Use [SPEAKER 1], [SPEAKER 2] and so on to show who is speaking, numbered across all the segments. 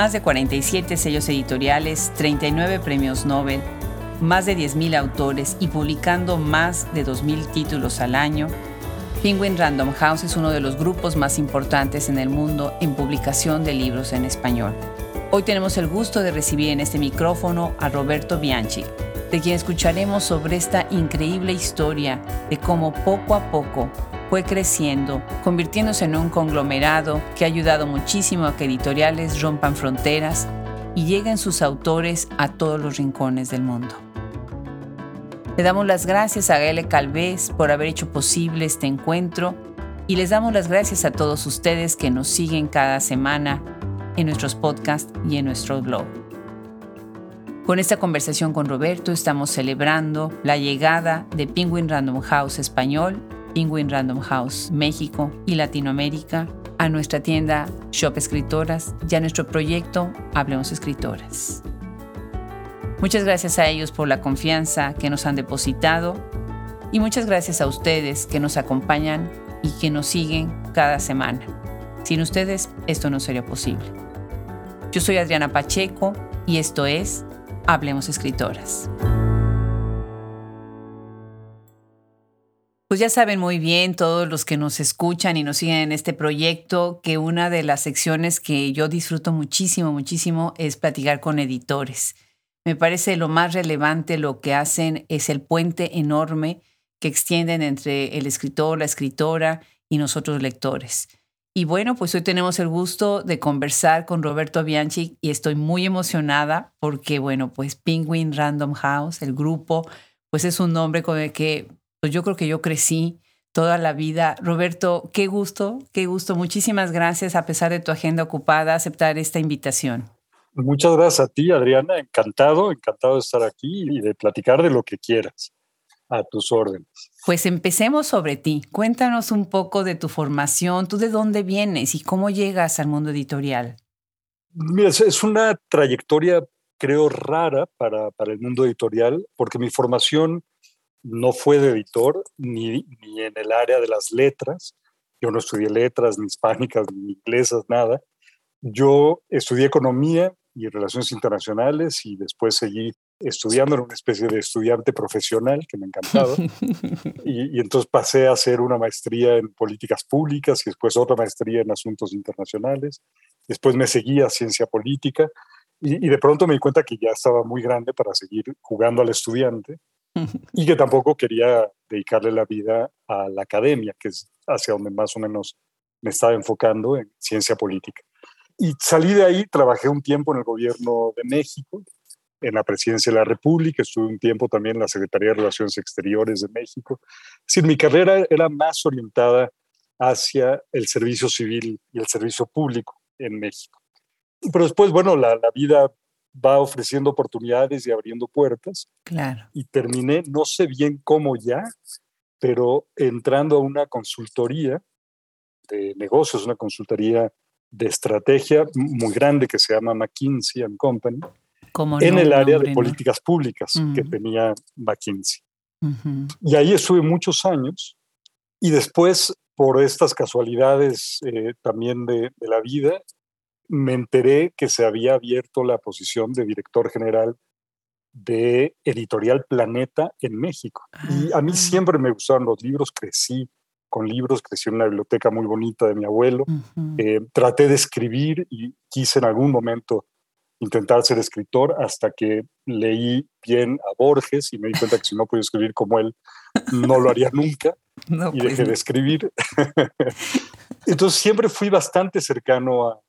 [SPEAKER 1] Más de 47 sellos editoriales, 39 premios Nobel, más de 10.000 autores y publicando más de 2.000 títulos al año, Penguin Random House es uno de los grupos más importantes en el mundo en publicación de libros en español. Hoy tenemos el gusto de recibir en este micrófono a Roberto Bianchi, de quien escucharemos sobre esta increíble historia de cómo poco a poco fue creciendo, convirtiéndose en un conglomerado que ha ayudado muchísimo a que editoriales rompan fronteras y lleguen sus autores a todos los rincones del mundo. Le damos las gracias a Gaele Calvez por haber hecho posible este encuentro y les damos las gracias a todos ustedes que nos siguen cada semana en nuestros podcasts y en nuestro blog. Con esta conversación con Roberto estamos celebrando la llegada de Penguin Random House Español Penguin Random House México y Latinoamérica, a nuestra tienda Shop Escritoras y a nuestro proyecto Hablemos Escritoras. Muchas gracias a ellos por la confianza que nos han depositado y muchas gracias a ustedes que nos acompañan y que nos siguen cada semana. Sin ustedes esto no sería posible. Yo soy Adriana Pacheco y esto es Hablemos Escritoras. Pues ya saben muy bien todos los que nos escuchan y nos siguen en este proyecto que una de las secciones que yo disfruto muchísimo, muchísimo es platicar con editores. Me parece lo más relevante lo que hacen es el puente enorme que extienden entre el escritor, la escritora y nosotros lectores. Y bueno, pues hoy tenemos el gusto de conversar con Roberto Bianchi y estoy muy emocionada porque, bueno, pues Penguin Random House, el grupo, pues es un nombre con el que yo creo que yo crecí toda la vida. Roberto, qué gusto, qué gusto. Muchísimas gracias, a pesar de tu agenda ocupada, aceptar esta invitación.
[SPEAKER 2] Muchas gracias a ti, Adriana. Encantado, encantado de estar aquí y de platicar de lo que quieras. A tus órdenes.
[SPEAKER 1] Pues empecemos sobre ti. Cuéntanos un poco de tu formación, tú de dónde vienes y cómo llegas al mundo editorial.
[SPEAKER 2] Mira, es una trayectoria, creo, rara para, para el mundo editorial, porque mi formación no fue de editor ni, ni en el área de las letras. Yo no estudié letras, ni hispánicas, ni inglesas, nada. Yo estudié economía y relaciones internacionales y después seguí estudiando, en una especie de estudiante profesional que me encantaba. y, y, entonces pasé a hacer una maestría en políticas públicas y después otra maestría en asuntos internacionales. Después me seguí a ciencia política y, y de pronto me di cuenta que ya estaba muy grande para seguir jugando al estudiante y que tampoco quería dedicarle la vida a la academia, que es hacia donde más o menos me estaba enfocando en ciencia política. Y salí de ahí, trabajé un tiempo en el gobierno de México, en la presidencia de la República, estuve un tiempo también en la Secretaría de Relaciones Exteriores de México. Es mi carrera era más orientada hacia el servicio civil y el servicio público en México. Pero después, bueno, la vida va ofreciendo oportunidades y abriendo puertas.
[SPEAKER 1] Claro.
[SPEAKER 2] Y terminé, no sé bien cómo ya, pero entrando a una consultoría de negocios, una consultoría de estrategia muy grande que se llama McKinsey and Company, en el área de políticas públicas que tenía McKinsey. Y ahí estuve muchos años y después, por estas casualidades eh, también de, de la vida, me enteré que se había abierto la posición de director general de Editorial Planeta en México. y a mí ah. siempre me gustaron los libros, crecí con libros, crecí en una biblioteca muy bonita de mi abuelo, eh, traté de escribir y quise en algún momento intentar ser escritor hasta que leí bien a Borges y me di cuenta que si no podía escribir como él, no lo haría nunca y pues dejé de escribir. Entonces siempre fui bastante cercano a,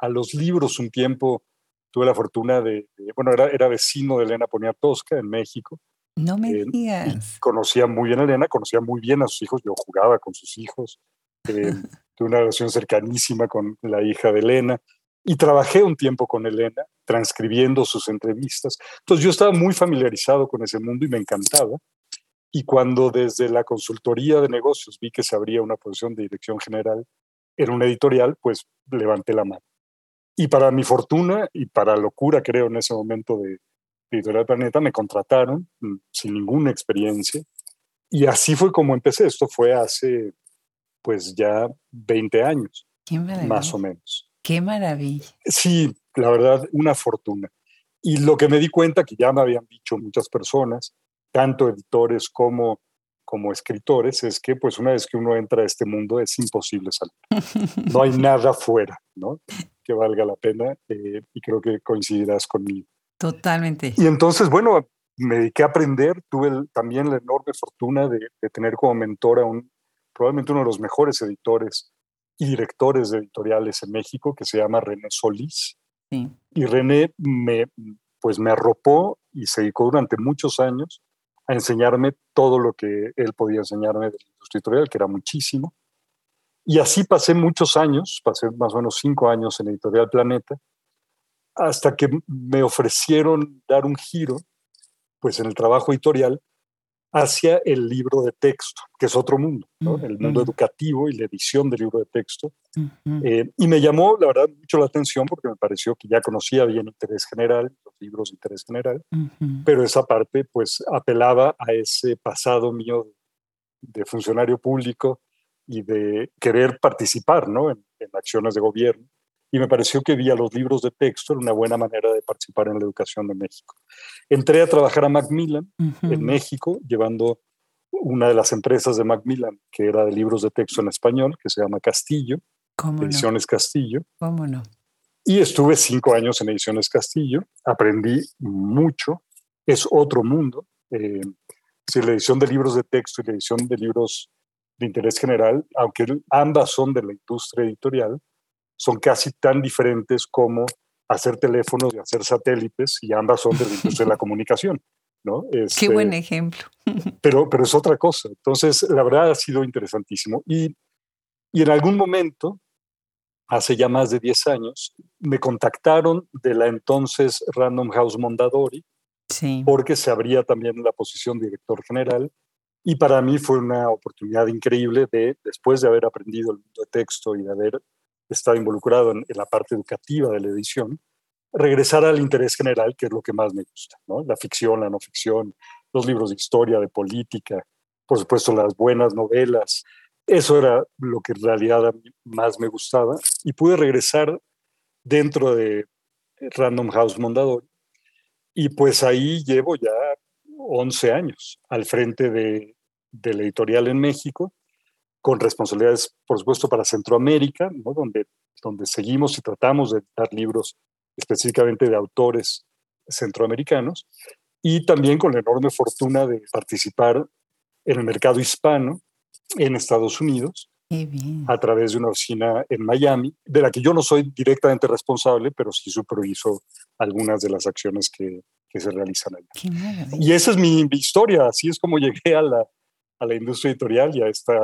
[SPEAKER 2] a los libros un tiempo. Tuve la fortuna de, bueno, era, era, vecino de Elena Poniatowska en México.
[SPEAKER 1] No me eh, digas.
[SPEAKER 2] Conocía muy bien a Elena, conocía muy bien a sus hijos, yo jugaba con sus hijos. Eh, tuve una relación cercanísima con la hija de Elena y trabajé un tiempo con Elena transcribiendo sus entrevistas. Entonces yo estaba muy familiarizado con ese mundo y me encantaba. Y cuando desde la consultoría de negocios vi que se abría una posición de dirección general en una editorial, pues levanté la mano. Y para mi fortuna y para locura, creo, en ese momento de, Editorial Planeta, me contrataron mm, sin ninguna experiencia. Y así fue como empecé. Esto fue hace, pues ya 20 años, más o menos.
[SPEAKER 1] Qué maravilla.
[SPEAKER 2] Sí, la verdad, una fortuna. Y lo que me di cuenta, que ya me habían dicho muchas personas, tanto editores como, como escritores, es que pues una vez que uno entra a este mundo es imposible salir. No hay nada fuera, ¿no? Que valga la pena eh, y creo que coincidirás conmigo.
[SPEAKER 1] Totalmente.
[SPEAKER 2] Y entonces, bueno, me dediqué a aprender, tuve también la enorme fortuna de, de, tener como mentor a un, probablemente uno de los mejores editores y directores de editoriales en México, que se llama René Solís. Sí. Y René me, pues me arropó y se dedicó durante muchos años a enseñarme todo lo que él podía enseñarme de la industria editorial, que era muchísimo. Y así pasé muchos años, pasé más o menos cinco años en Editorial Planeta, hasta que me ofrecieron dar un giro pues en el trabajo editorial hacia el libro de texto, que es otro mundo, el mundo educativo y la edición del libro de texto. Eh, y me llamó, la verdad, mucho la atención porque me pareció que ya conocía bien interés general, los libros de interés general, pero esa parte pues apelaba a ese pasado mío de, funcionario público y de querer participar ¿no? en, en acciones de gobierno y me pareció que vía los libros de texto era una buena manera de participar en la educación de México. Entré a trabajar a Macmillan en México, llevando una de las empresas de Macmillan, que era de libros de texto en español, que se llama Castillo, Ediciones Castillo.
[SPEAKER 1] ¿Cómo no?
[SPEAKER 2] Y estuve cinco años en Ediciones Castillo, aprendí mucho, es otro mundo. Eh, si la edición de libros de texto y la edición de libros de interés general, aunque ambas son de la industria editorial, son casi tan diferentes como hacer teléfonos y hacer satélites, y ambas son de la industria de la comunicación. ¿no?
[SPEAKER 1] Qué este, buen ejemplo.
[SPEAKER 2] pero, pero es otra cosa. Entonces, la verdad ha sido interesantísimo. Y, y en algún momento, hace ya más de 10 años, me contactaron de la entonces Random House Mondadori, sí. porque se abría también la posición de director general. Y para mí fue una oportunidad increíble de, después de haber aprendido el mundo de texto y de haber estaba involucrado en, la parte educativa de la edición, regresar al interés general, que es lo que más me gusta, ¿no? La ficción, la no ficción, los libros de historia, de política, por supuesto las buenas novelas. Eso era lo que en realidad más me gustaba y pude regresar dentro de Random House Mondadori y pues ahí llevo ya 11 años al frente de, de la editorial en México con responsabilidades, por supuesto, para Centroamérica, donde, donde seguimos y tratamos de dar libros específicamente de autores centroamericanos, y también con la enorme fortuna de participar en el mercado hispano en Estados Unidos, a través de una oficina en Miami, de la que yo no soy directamente responsable, pero sí superviso algunas de las acciones que, que se realizan allá. Y esa es mi, historia, así es como llegué a la, a la industria editorial y a esta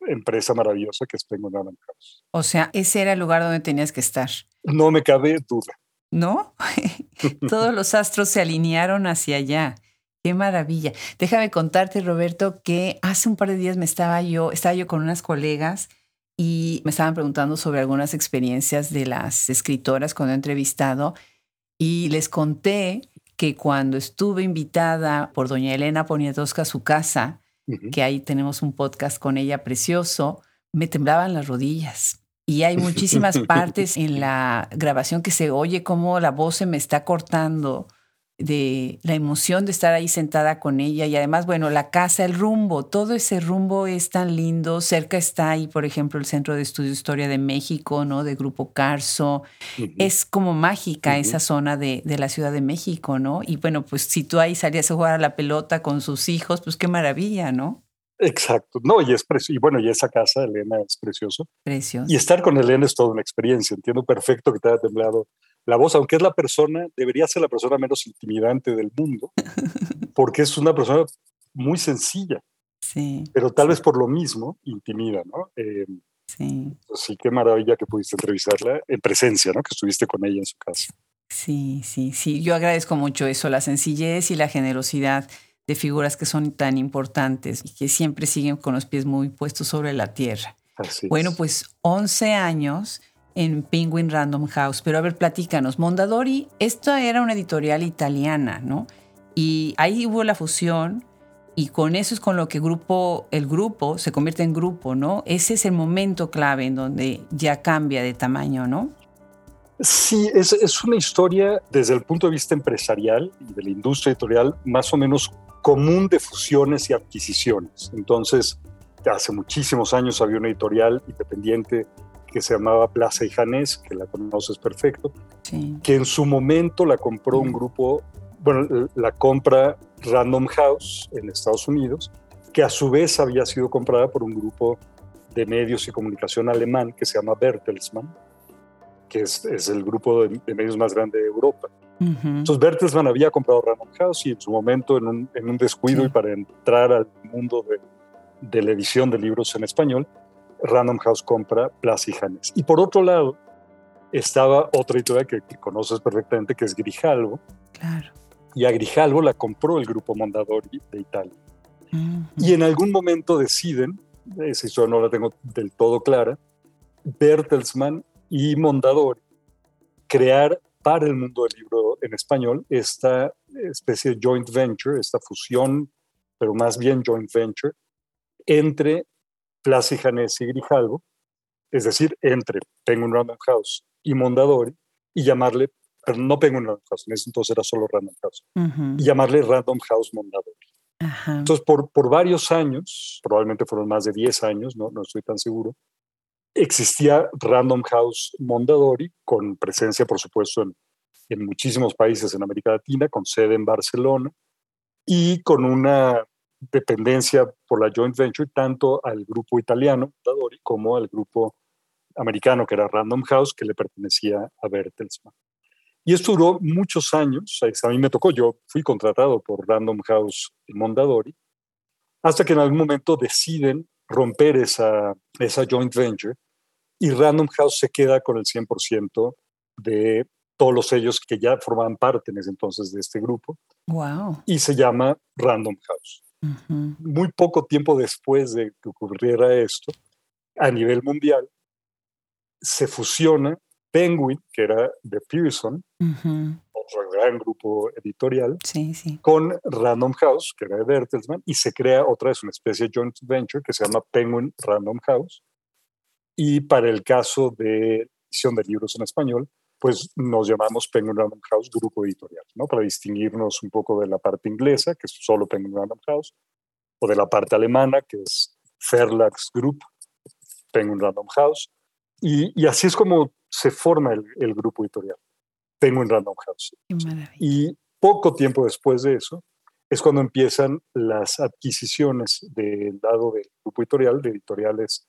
[SPEAKER 2] empresa maravillosa que es Penguin Random House.
[SPEAKER 1] O sea, ese era el lugar donde tenías que estar.
[SPEAKER 2] No me cabe duda.
[SPEAKER 1] ¿No? Todos los astros se alinearon hacia allá. Qué maravilla. Déjame contarte, Roberto, que hace un par de días me estaba yo, estaba yo con unas colegas y me estaban preguntando sobre algunas experiencias de las escritoras cuando he entrevistado y les conté que cuando estuve invitada por doña Elena Poniatowska a su casa, que ahí tenemos un podcast con ella precioso, me temblaban las rodillas. Y hay muchísimas partes en la grabación que se oye como la voz se me está cortando de la emoción de estar ahí sentada con ella y además, bueno, la casa, el rumbo, todo ese rumbo es tan lindo. Cerca está ahí, por ejemplo, el Centro de Estudio de Historia de México, ¿no? De Grupo Carso. Es como mágica esa zona de, de, la Ciudad de México, ¿no? Y bueno, pues si tú ahí salías a jugar a la pelota con sus hijos, pues qué maravilla, ¿no?
[SPEAKER 2] Exacto, no, y es y bueno, y esa casa, Elena, es precioso.
[SPEAKER 1] Precioso.
[SPEAKER 2] Y estar con Elena es toda una experiencia, entiendo perfecto que te haya temblado la voz, aunque es la persona, debería ser la persona menos intimidante del mundo, porque es una persona muy sencilla.
[SPEAKER 1] Sí.
[SPEAKER 2] Pero tal vez por lo mismo intimida, ¿no? Eh,
[SPEAKER 1] sí.
[SPEAKER 2] Sí, qué maravilla que pudiste entrevistarla en presencia, ¿no? Que estuviste con ella en su casa.
[SPEAKER 1] Sí, sí, sí. Yo agradezco mucho eso, la sencillez y la generosidad de figuras que son tan importantes y que siempre siguen con los pies muy puestos sobre la tierra.
[SPEAKER 2] Así
[SPEAKER 1] bueno, pues 11 años en Penguin Random House. Pero a ver, platícanos. Mondadori, esto era una editorial italiana, ¿no? Y ahí hubo la fusión y con eso es con lo que grupo, el grupo se convierte en grupo, ¿no? Ese es el momento clave en donde ya cambia de tamaño, ¿no?
[SPEAKER 2] Sí, es, es, una historia desde el punto de vista empresarial y de la industria editorial más o menos común de fusiones y adquisiciones. Entonces, hace muchísimos años había una editorial independiente que se llamaba Plaza y Janés, que la conoces perfecto, que en su momento la compró un grupo, bueno, la compra Random House en Estados Unidos, que a su vez había sido comprada por un grupo de medios y comunicación alemán que se llama Bertelsmann, que es, es el grupo de, medios más grande de Europa. Entonces Bertelsmann había comprado Random House y en su momento, en un, en un descuido y para entrar al mundo de, de la edición de libros en español, Random House compra Plaza y Janes. Y por otro lado, estaba otra editorial que, conoces perfectamente, que es Grijalvo.
[SPEAKER 1] Claro.
[SPEAKER 2] Y a Grijalvo la compró el grupo Mondadori de Italia. Y en algún momento deciden, esa historia no la tengo del todo clara, Bertelsmann y Mondadori crear para el mundo del libro en español esta especie de joint venture, esta fusión, pero más bien joint venture, entre Plaza y Janés y Grijalvo, es decir, entre Penguin Random House y Mondadori, y llamarle, pero no Penguin Random House, en ese entonces era solo Random House, y llamarle Random House Mondadori. Entonces, por, por varios años, probablemente fueron más de 10 años, no, no estoy tan seguro, existía Random House Mondadori, con presencia, por supuesto, en, en muchísimos países en América Latina, con sede en Barcelona, y con una dependencia por la joint venture tanto al grupo italiano Mondadori como al grupo americano que era Random House que le pertenecía a Bertelsmann. Y esto duró muchos años, a mí me tocó, yo fui contratado por Random House Mondadori, hasta que en algún momento deciden romper esa, esa joint venture y Random House se queda con el 100% de todos los sellos que ya formaban parte en ese entonces de este grupo.
[SPEAKER 1] Wow.
[SPEAKER 2] Y se llama Random House. Muy poco tiempo después de que ocurriera esto, a nivel mundial, se fusiona Penguin, que era de Pearson, otro gran grupo editorial, con Random House, que era de Bertelsmann, y se crea otra vez una especie de joint venture que se llama Penguin Random House. Y para el caso de edición de libros en español, pues nos llamamos Penguin Random House Grupo Editorial, ¿no? Para distinguirnos un poco de la parte inglesa, que es solo Penguin Random House, o de la parte alemana, que es Verlags Group, Penguin Random House. Y, y así es como se forma el, el grupo editorial, Penguin Random House. Y poco tiempo después de eso es cuando empiezan las adquisiciones del lado del grupo editorial, de editoriales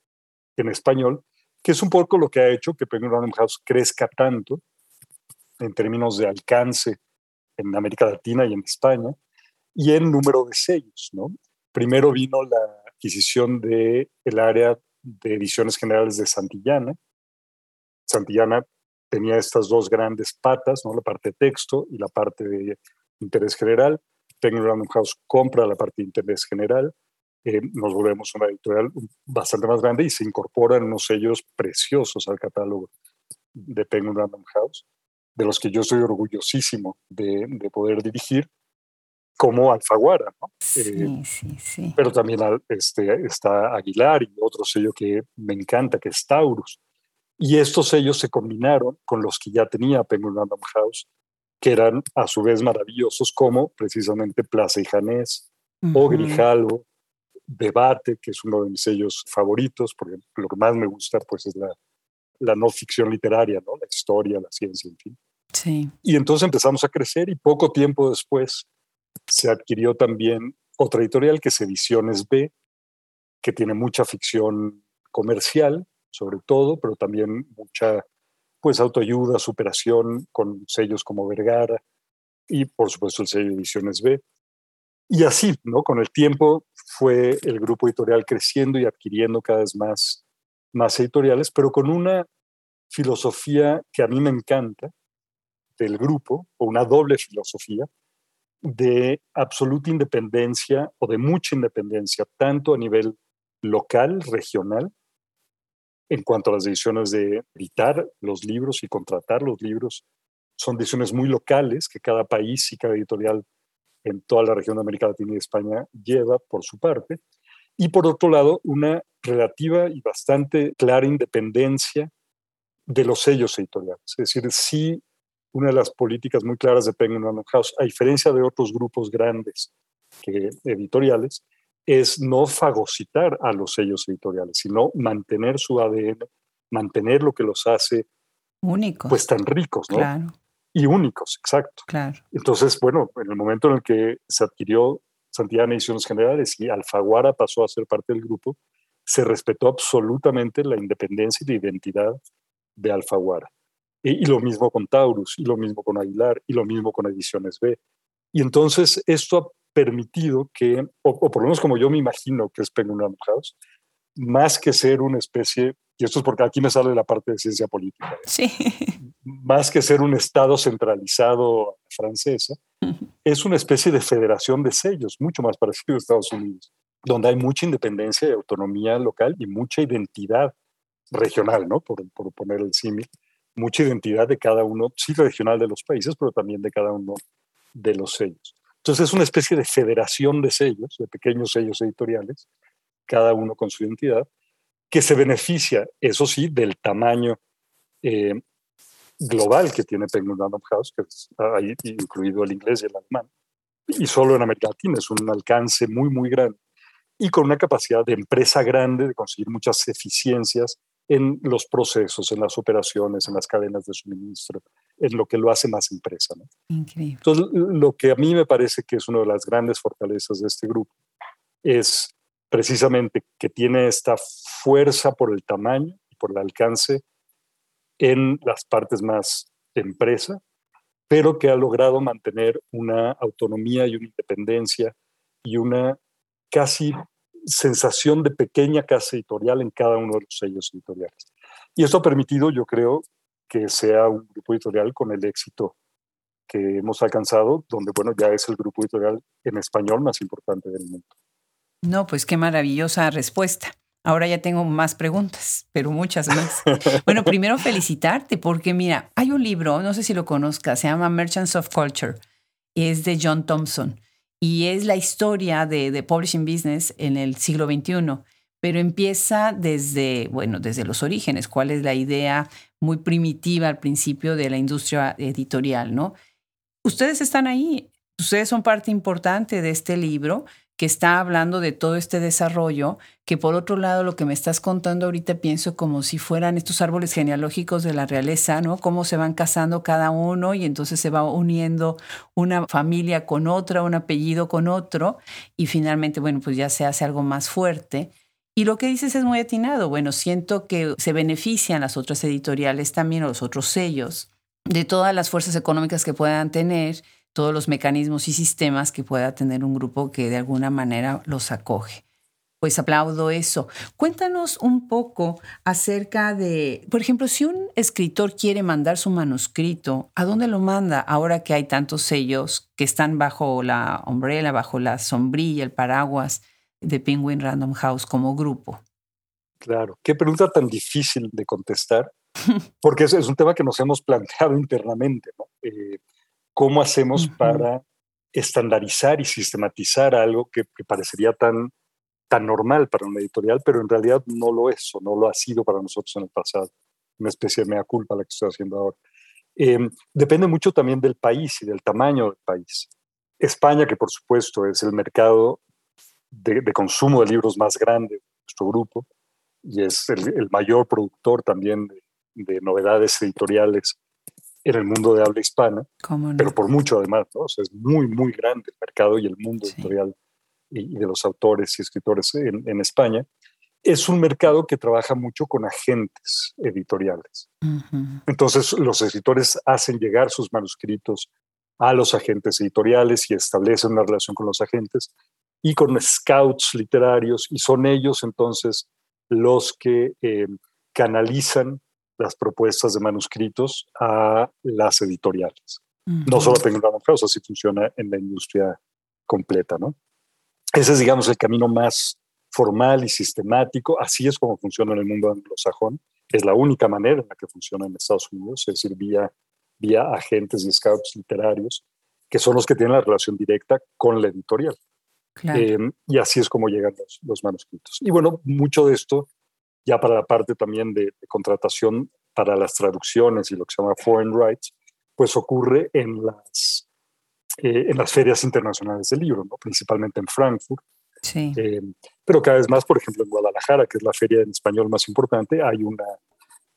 [SPEAKER 2] en español, que es un poco lo que ha hecho que Penguin Random House crezca tanto en términos de alcance en América Latina y en España y en número de sellos. ¿no? Primero vino la adquisición del el área de ediciones generales de Santillana. Santillana tenía estas dos grandes patas, ¿no? la parte de texto y la parte de interés general. Penguin Random House compra la parte de interés general eh, nos volvemos una editorial bastante más grande y se incorporan unos sellos preciosos al catálogo de Penguin Random House, de los que yo soy orgullosísimo de, de poder dirigir, como Alfaguara, ¿no?
[SPEAKER 1] Sí, eh, sí, sí.
[SPEAKER 2] Pero también este, está Aguilar y otro sello que me encanta, que es Taurus. Y estos sellos se combinaron con los que ya tenía Penguin Random House, que eran a su vez maravillosos, como precisamente Plaza y Janés, o Grijalvo, debate, que es uno de mis sellos favoritos, porque lo que más me gusta pues es la, la no ficción literaria, ¿no? la historia, la ciencia, en fin.
[SPEAKER 1] Sí.
[SPEAKER 2] Y entonces empezamos a crecer y poco tiempo después se adquirió también otra editorial que es Ediciones B, que tiene mucha ficción comercial, sobre todo, pero también mucha pues autoayuda, superación con sellos como Vergara y por supuesto el sello Ediciones B. Y así, ¿no? Con el tiempo fue el grupo editorial creciendo y adquiriendo cada vez más, más editoriales, pero con una filosofía que a mí me encanta del grupo, o una doble filosofía, de absoluta independencia o de mucha independencia, tanto a nivel local, regional, en cuanto a las decisiones de editar los libros y contratar los libros. Son decisiones muy locales que cada país y cada editorial en toda la región de América Latina y España lleva por su parte. Y por otro lado, una relativa y bastante clara independencia de los sellos editoriales. Es decir, sí, una de las políticas muy claras de Penguin Random House, a diferencia de otros grupos grandes que, editoriales, es no fagocitar a los sellos editoriales, sino mantener su ADN, mantener lo que los hace
[SPEAKER 1] únicos,
[SPEAKER 2] pues tan ricos, ¿no?
[SPEAKER 1] Claro.
[SPEAKER 2] Y únicos, exacto.
[SPEAKER 1] Claro.
[SPEAKER 2] Entonces, bueno, en el momento en el que se adquirió Santillana Ediciones Generales y Alfaguara pasó a ser parte del grupo, se respetó absolutamente la independencia y la identidad de Alfaguara. Y, y, lo mismo con Taurus, y lo mismo con Aguilar, y lo mismo con Ediciones B. Y entonces esto ha permitido que, o, por lo menos como yo me imagino que es Penguin House, más que ser una especie, y esto es porque aquí me sale la parte de ciencia política, ¿eh?
[SPEAKER 1] sí.
[SPEAKER 2] más que ser un Estado centralizado francesa, es una especie de federación de sellos, mucho más parecido a Estados Unidos, donde hay mucha independencia y autonomía local y mucha identidad regional, ¿no? Por, por poner el símil, mucha identidad de cada uno, sí regional de los países, pero también de cada uno de los sellos. Entonces es una especie de federación de sellos, de pequeños sellos editoriales, cada uno con su identidad, que se beneficia, eso sí, del tamaño eh, global que tiene Penguin Random House, que es ahí incluido el inglés y el alemán, y solo en América Latina es un alcance muy, muy grande, y con una capacidad de empresa grande de conseguir muchas eficiencias en los procesos, en las operaciones, en las cadenas de suministro, en lo que lo hace más empresa. ¿no?
[SPEAKER 1] Increíble.
[SPEAKER 2] Entonces, lo que a mí me parece que es una de las grandes fortalezas de este grupo es precisamente que tiene esta fuerza por el tamaño y por el alcance en las partes más de empresa, pero que ha logrado mantener una autonomía y una independencia y una casi sensación de pequeña casa editorial en cada uno de los sellos editoriales. Y esto ha permitido, yo creo, que sea un grupo editorial con el éxito que hemos alcanzado, donde, bueno, ya es el grupo editorial en español más importante del mundo.
[SPEAKER 1] No, pues qué maravillosa respuesta. Ahora ya tengo más preguntas, pero muchas más. bueno, primero felicitarte porque mira, hay un libro, no sé si lo conozcas, se llama Merchants of Culture, es de John Thompson y es la historia de, de publishing business en el siglo XXI, pero empieza desde, bueno, desde los orígenes, cuál es la idea muy primitiva al principio de la industria editorial, ¿no? Ustedes están ahí, ustedes son parte importante de este libro que está hablando de todo este desarrollo, que por otro lado lo que me estás contando ahorita pienso como si fueran estos árboles genealógicos de la realeza, ¿no? Cómo se van casando cada uno y entonces se va uniendo una familia con otra, un apellido con otro y finalmente, bueno, pues ya se hace algo más fuerte. Y lo que dices es muy atinado. Bueno, siento que se benefician las otras editoriales también, o los otros sellos, de todas las fuerzas económicas que puedan tener todos los mecanismos y sistemas que pueda tener un grupo que de alguna manera los acoge. Pues aplaudo eso. Cuéntanos un poco acerca de, por ejemplo, si un escritor quiere mandar su manuscrito, ¿a dónde lo manda ahora que hay tantos sellos que están bajo la umbrella, bajo la sombrilla, el paraguas de Penguin Random House como grupo?
[SPEAKER 2] Claro, qué pregunta tan difícil de contestar, porque es, es un tema que nos hemos planteado internamente. ¿no? Eh, ¿Cómo hacemos para estandarizar y sistematizar algo que, parecería tan, tan normal para una editorial, pero en realidad no lo es o no lo ha sido para nosotros en el pasado? Una especie de mea culpa la que estoy haciendo ahora. Em, depende mucho también del país y del tamaño del país. España, que por supuesto es el mercado de, consumo de libros más grande de nuestro grupo y es el, mayor productor también de, de novedades editoriales en el mundo de habla hispana, pero por mucho además, ¿no? es muy, muy grande el mercado y el mundo editorial y, de los autores y escritores en, España. Es un mercado que trabaja mucho con agentes editoriales. Entonces, los escritores hacen llegar sus manuscritos a los agentes editoriales y establecen una relación con los agentes y con scouts literarios, y son ellos entonces los que eh, canalizan las propuestas de manuscritos a las editoriales. No solo Penguin Random House, así funciona en la industria completa, ¿no? Ese es, digamos, el camino más formal y sistemático. Así es como funciona en el mundo anglosajón. Es la única manera en la que funciona en Estados Unidos, es decir, vía, vía agentes y scouts literarios, que son los que tienen la relación directa con la editorial. Em, y así es como llegan los, los, manuscritos. Y bueno, mucho de esto ya para la parte también de, contratación para las traducciones y lo que se llama foreign rights, pues ocurre en las, eh, en las ferias internacionales del libro, ¿no? principalmente en Frankfurt.
[SPEAKER 1] Sí.
[SPEAKER 2] Eh, pero cada vez más, por ejemplo, en Guadalajara, que es la feria en español más importante, hay una,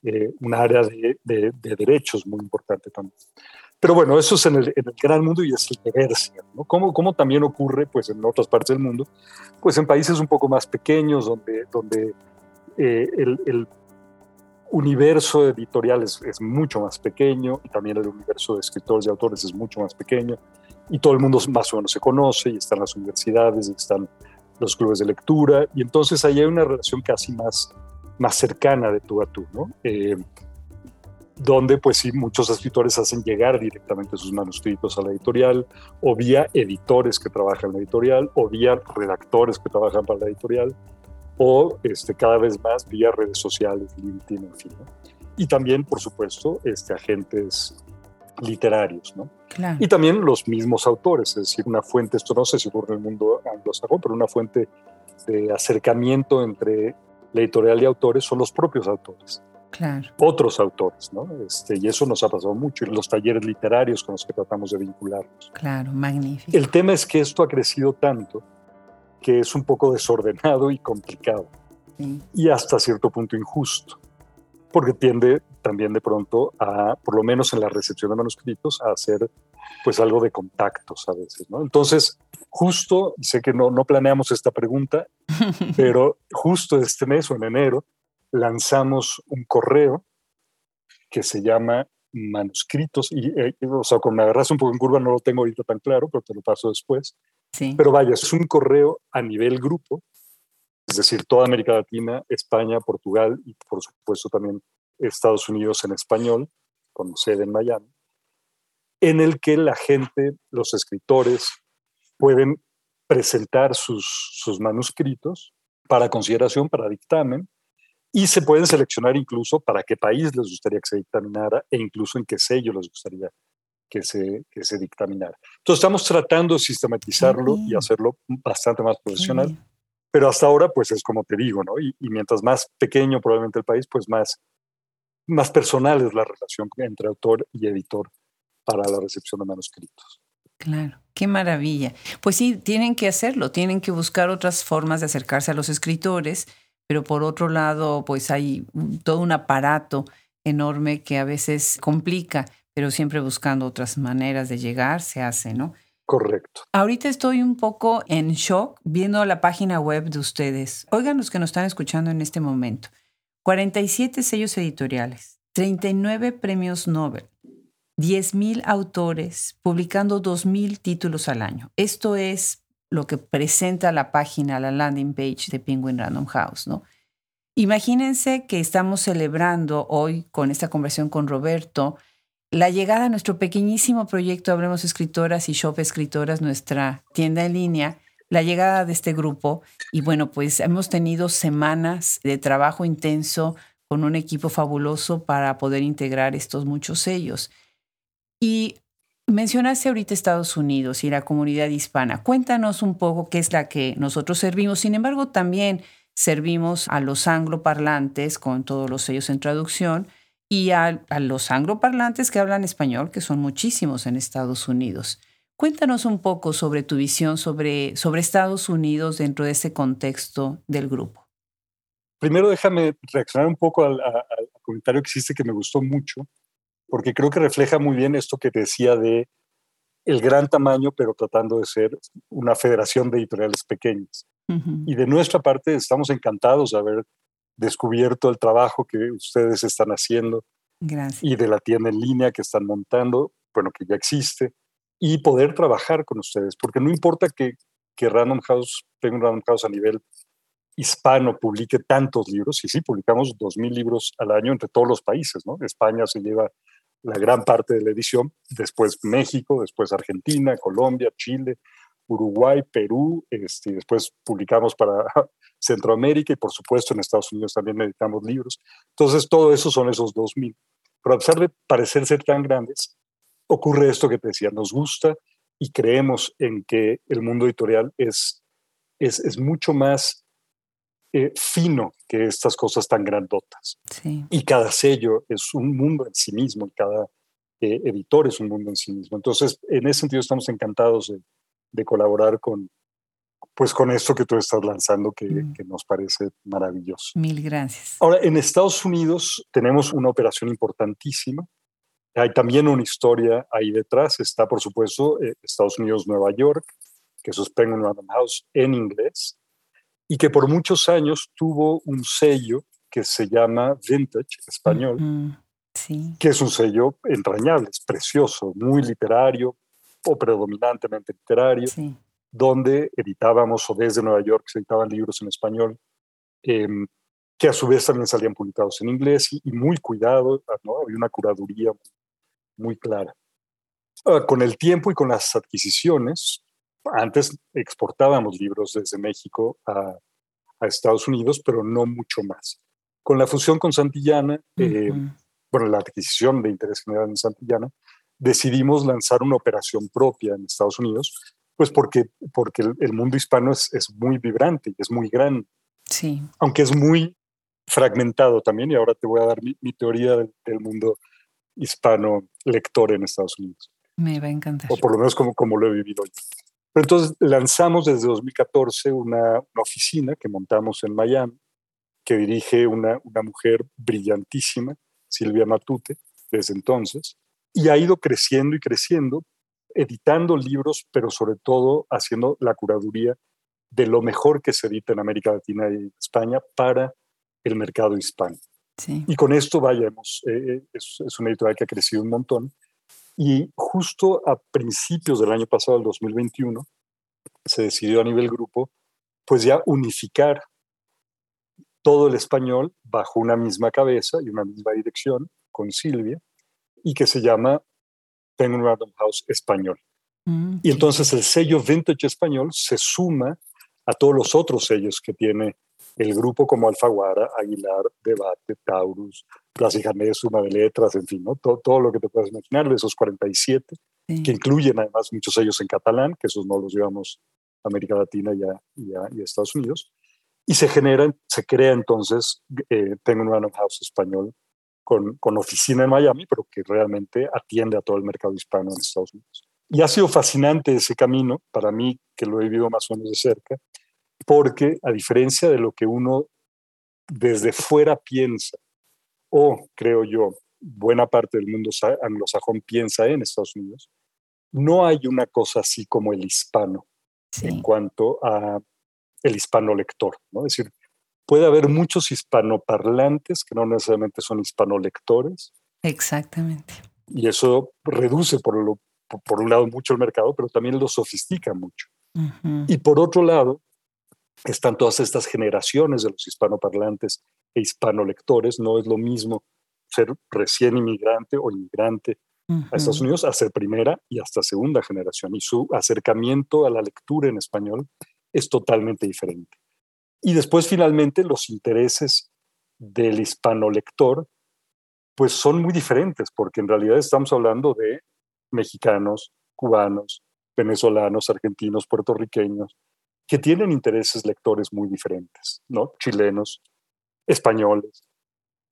[SPEAKER 2] eh, un área de, de, derechos muy importante también. Pero bueno, eso es en el, en el gran mundo y es el deberse, ¿no? Como, como también ocurre pues, en otras partes del mundo, pues en países un poco más pequeños, donde, donde el, el universo editorial es, es, mucho más pequeño y también el universo de escritores y autores es mucho más pequeño y todo el mundo más o menos se conoce y están las universidades y están los clubes de lectura y entonces ahí hay una relación casi más, más cercana de tú a tú, ¿no? Eh, donde pues sí, muchos escritores hacen llegar directamente sus manuscritos a la editorial, o vía editores que trabajan en la editorial, o vía redactores que trabajan para la editorial, o este, cada vez más vía redes sociales, LinkedIn, en fin. ¿no? Y también, por supuesto, este, agentes literarios, ¿no?
[SPEAKER 1] Claro.
[SPEAKER 2] Y también los mismos autores, es decir, una fuente, esto no sé si ocurre en el mundo anglosajón, pero una fuente de acercamiento entre la editorial y autores son los propios autores.
[SPEAKER 1] Claro.
[SPEAKER 2] Otros autores, ¿no? Este, y eso nos ha pasado mucho, y los talleres literarios con los que tratamos de vincularnos.
[SPEAKER 1] Claro, magnífico.
[SPEAKER 2] El tema es que esto ha crecido tanto que es un poco desordenado y complicado
[SPEAKER 1] Sí.
[SPEAKER 2] y hasta cierto punto injusto, porque tiende también de pronto a, por lo menos en la recepción de manuscritos, a hacer pues algo de contactos a veces, ¿no? Entonces, justo, sé que no, no planeamos esta pregunta, pero justo este mes o en enero lanzamos un correo que se llama manuscritos, y, eh, o sea, con me agarras un poco en curva, no lo tengo ahorita tan claro, pero te lo paso después,
[SPEAKER 1] Sí.
[SPEAKER 2] pero vaya, es un correo a nivel grupo, es decir, toda América Latina, España, Portugal y por supuesto también Estados Unidos en español, con sede en Miami, en el que la gente, los escritores, pueden presentar sus, sus manuscritos para consideración, para dictamen, y se pueden seleccionar incluso para qué país les gustaría que se dictaminara e incluso en qué sello les gustaría que se, que se dictaminara. Entonces estamos tratando de sistematizarlo y hacerlo bastante más profesional, pero hasta ahora pues es como te digo, ¿no? Y, y mientras más pequeño probablemente el país, pues más, más personal es la relación entre autor y editor para la recepción de manuscritos.
[SPEAKER 1] Claro, qué maravilla. Pues sí, tienen que hacerlo, tienen que buscar otras formas de acercarse a los escritores, pero por otro lado, pues hay todo un aparato enorme que a veces complica, pero siempre buscando otras maneras de llegar se hace, ¿no?
[SPEAKER 2] Correcto.
[SPEAKER 1] Ahorita estoy un poco en shock viendo la página web de ustedes. Oigan los que nos están escuchando en este momento. 47 sellos editoriales, 39 premios Nobel, 10.000 autores, publicando 2.000 títulos al año. Esto es lo que presenta la página, la landing page de Penguin Random House, ¿no? Imagínense que estamos celebrando hoy con esta conversación con Roberto la llegada a nuestro pequeñísimo proyecto Hablemos Escritoras y Shop Escritoras, nuestra tienda en línea, la llegada de este grupo. Y bueno, pues hemos tenido semanas de trabajo intenso con un equipo fabuloso para poder integrar estos muchos sellos. Y mencionaste ahorita Estados Unidos y la comunidad hispana. Cuéntanos un poco qué es la que nosotros servimos. Sin embargo, también servimos a los angloparlantes con todos los sellos en traducción y a, a, los angloparlantes que hablan español, que son muchísimos en Estados Unidos. Cuéntanos un poco sobre tu visión sobre, sobre Estados Unidos dentro de ese contexto del grupo.
[SPEAKER 2] Primero déjame reaccionar un poco al, al, al comentario que hiciste que me gustó mucho, porque creo que refleja muy bien esto que decía de el gran tamaño, pero tratando de ser una federación de editoriales pequeñas. Uh -huh. Y de nuestra parte estamos encantados de haber descubierto el trabajo que ustedes están haciendo
[SPEAKER 1] Gracias.
[SPEAKER 2] y de la tienda en línea que están montando, bueno, que ya existe, y poder trabajar con ustedes, porque no importa que, que Random House, tenga un Random House a nivel hispano, publique tantos libros, y sí, publicamos 2.000 libros al año entre todos los países, ¿no? España se lleva la gran parte de la edición, después México, después Argentina, Colombia, Chile, Uruguay, Perú, este, después publicamos para Centroamérica y por supuesto en Estados Unidos también editamos libros. Entonces todo eso son esos 2.000. Pero a pesar de parecer ser tan grandes, ocurre esto que te decía, nos gusta y creemos en que el mundo editorial es, es, es mucho más eh, fino que estas cosas tan grandotas. Y cada sello es un mundo en sí mismo, y cada eh, editor es un mundo en sí mismo. Entonces, en ese sentido estamos encantados de, colaborar con, pues con esto que tú estás lanzando que, mm. que, nos parece maravilloso.
[SPEAKER 1] Mil gracias.
[SPEAKER 2] Ahora, en Estados Unidos tenemos una operación importantísima. Hay también una historia ahí detrás. Está, por supuesto, eh, Estados Unidos, Nueva York, que es Penguin Random House en inglés y que por muchos años tuvo un sello que se llama Vintage Español, sí. que es un sello entrañable, es precioso, muy literario o predominantemente literario, donde editábamos o desde Nueva York se editaban libros en español, em, que a su vez también salían publicados en inglés y, muy cuidado, ¿no? había una curaduría muy clara. Ah, con el tiempo y con las adquisiciones, antes exportábamos libros desde México a, Estados Unidos, pero no mucho más. Con la fusión con Santillana, eh, bueno, la adquisición de interés general en Santillana, decidimos lanzar una operación propia en Estados Unidos, pues porque, porque el, mundo hispano es, es, muy vibrante y es muy grande.
[SPEAKER 1] Sí.
[SPEAKER 2] Aunque es muy fragmentado también, y ahora te voy a dar mi, teoría del, del, mundo hispano lector en Estados Unidos.
[SPEAKER 1] Me va a encantar.
[SPEAKER 2] O por lo menos como, como lo he vivido yo. Pero entonces lanzamos desde 2014 una, oficina que montamos en Miami, que dirige una, una mujer brillantísima, Silvia Matute, desde entonces, y ha ido creciendo y creciendo, editando libros, pero sobre todo haciendo la curaduría de lo mejor que se edita en América Latina y España para el mercado hispano. Y con esto, vayamos, eh, eh, es, es, una editorial que ha crecido un montón. Y justo a principios del año pasado, el 2021, se decidió a nivel grupo, pues ya unificar todo el español bajo una misma cabeza y una misma dirección con Silvia, y que se llama Penguin Random House Español. Mm, y entonces el sello Vintage Español se suma a todos los otros sellos que tiene el grupo como Alfaguara, Aguilar, Debate, Taurus, Plaza Suma de Letras, en fin, ¿no? todo, todo, lo que te puedas imaginar de esos 47, que incluyen además muchos sellos en catalán, que esos no los llevamos a América Latina y a, y Estados Unidos. Y se genera, se crea entonces, eh, tengo un Random House español con, con oficina en Miami, pero que realmente atiende a todo el mercado hispano en Estados Unidos. Y ha sido fascinante ese camino, para mí, que lo he vivido más o menos de cerca, porque a diferencia de lo que uno desde fuera piensa, o creo yo, buena parte del mundo anglosajón piensa en Estados Unidos, no hay una cosa así como el hispano en cuanto a el hispano lector, ¿no? Es decir, puede haber muchos hispanoparlantes que no necesariamente son hispanolectores.
[SPEAKER 1] Exactamente.
[SPEAKER 2] Y eso reduce por, lo, por un lado mucho el mercado, pero también lo sofistica mucho. Y por otro lado, están todas estas generaciones de los hispanoparlantes e hispanolectores. No es lo mismo ser recién inmigrante o inmigrante a Estados Unidos a ser primera y hasta segunda generación. Y su acercamiento a la lectura en español es totalmente diferente. Y después, finalmente, los intereses del hispanolector, pues son muy diferentes, porque en realidad estamos hablando de mexicanos, cubanos, venezolanos, argentinos, puertorriqueños, que tienen intereses lectores muy diferentes, ¿no? Chilenos, españoles.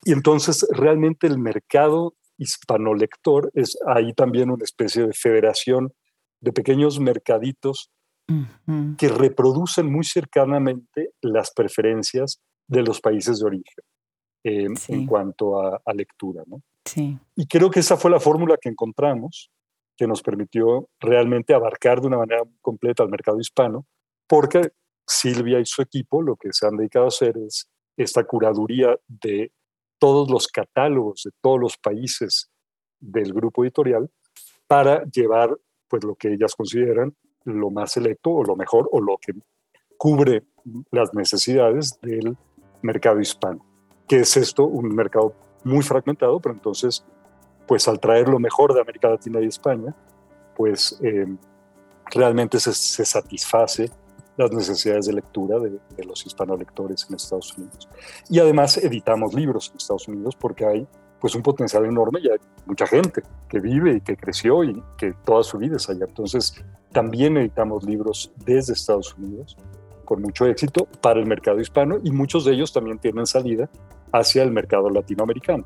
[SPEAKER 2] Y entonces realmente el mercado hispanolector es ahí también una especie de federación de pequeños mercaditos que reproducen muy cercanamente las preferencias de los países de origen em, en cuanto a, a lectura. ¿no?
[SPEAKER 1] Sí.
[SPEAKER 2] Y creo que esa fue la fórmula que encontramos que nos permitió realmente abarcar de una manera completa al mercado hispano porque Silvia y su equipo lo que se han dedicado a hacer es esta curaduría de todos los catálogos de todos los países del grupo editorial para llevar pues lo que ellas consideran lo más selecto o lo mejor o lo que cubre las necesidades del mercado hispano. que es esto? Un mercado muy fragmentado, pero entonces, pues al traer lo mejor de América Latina y España, pues eh, realmente se satisface las necesidades de lectura de, los hispanolectores en Estados Unidos. Y además editamos libros en Estados Unidos porque hay pues un potencial enorme y hay mucha gente que vive y que creció y que toda su vida es allá. Entonces también editamos libros desde Estados Unidos con mucho éxito para el mercado hispano y muchos de ellos también tienen salida hacia el mercado latinoamericano.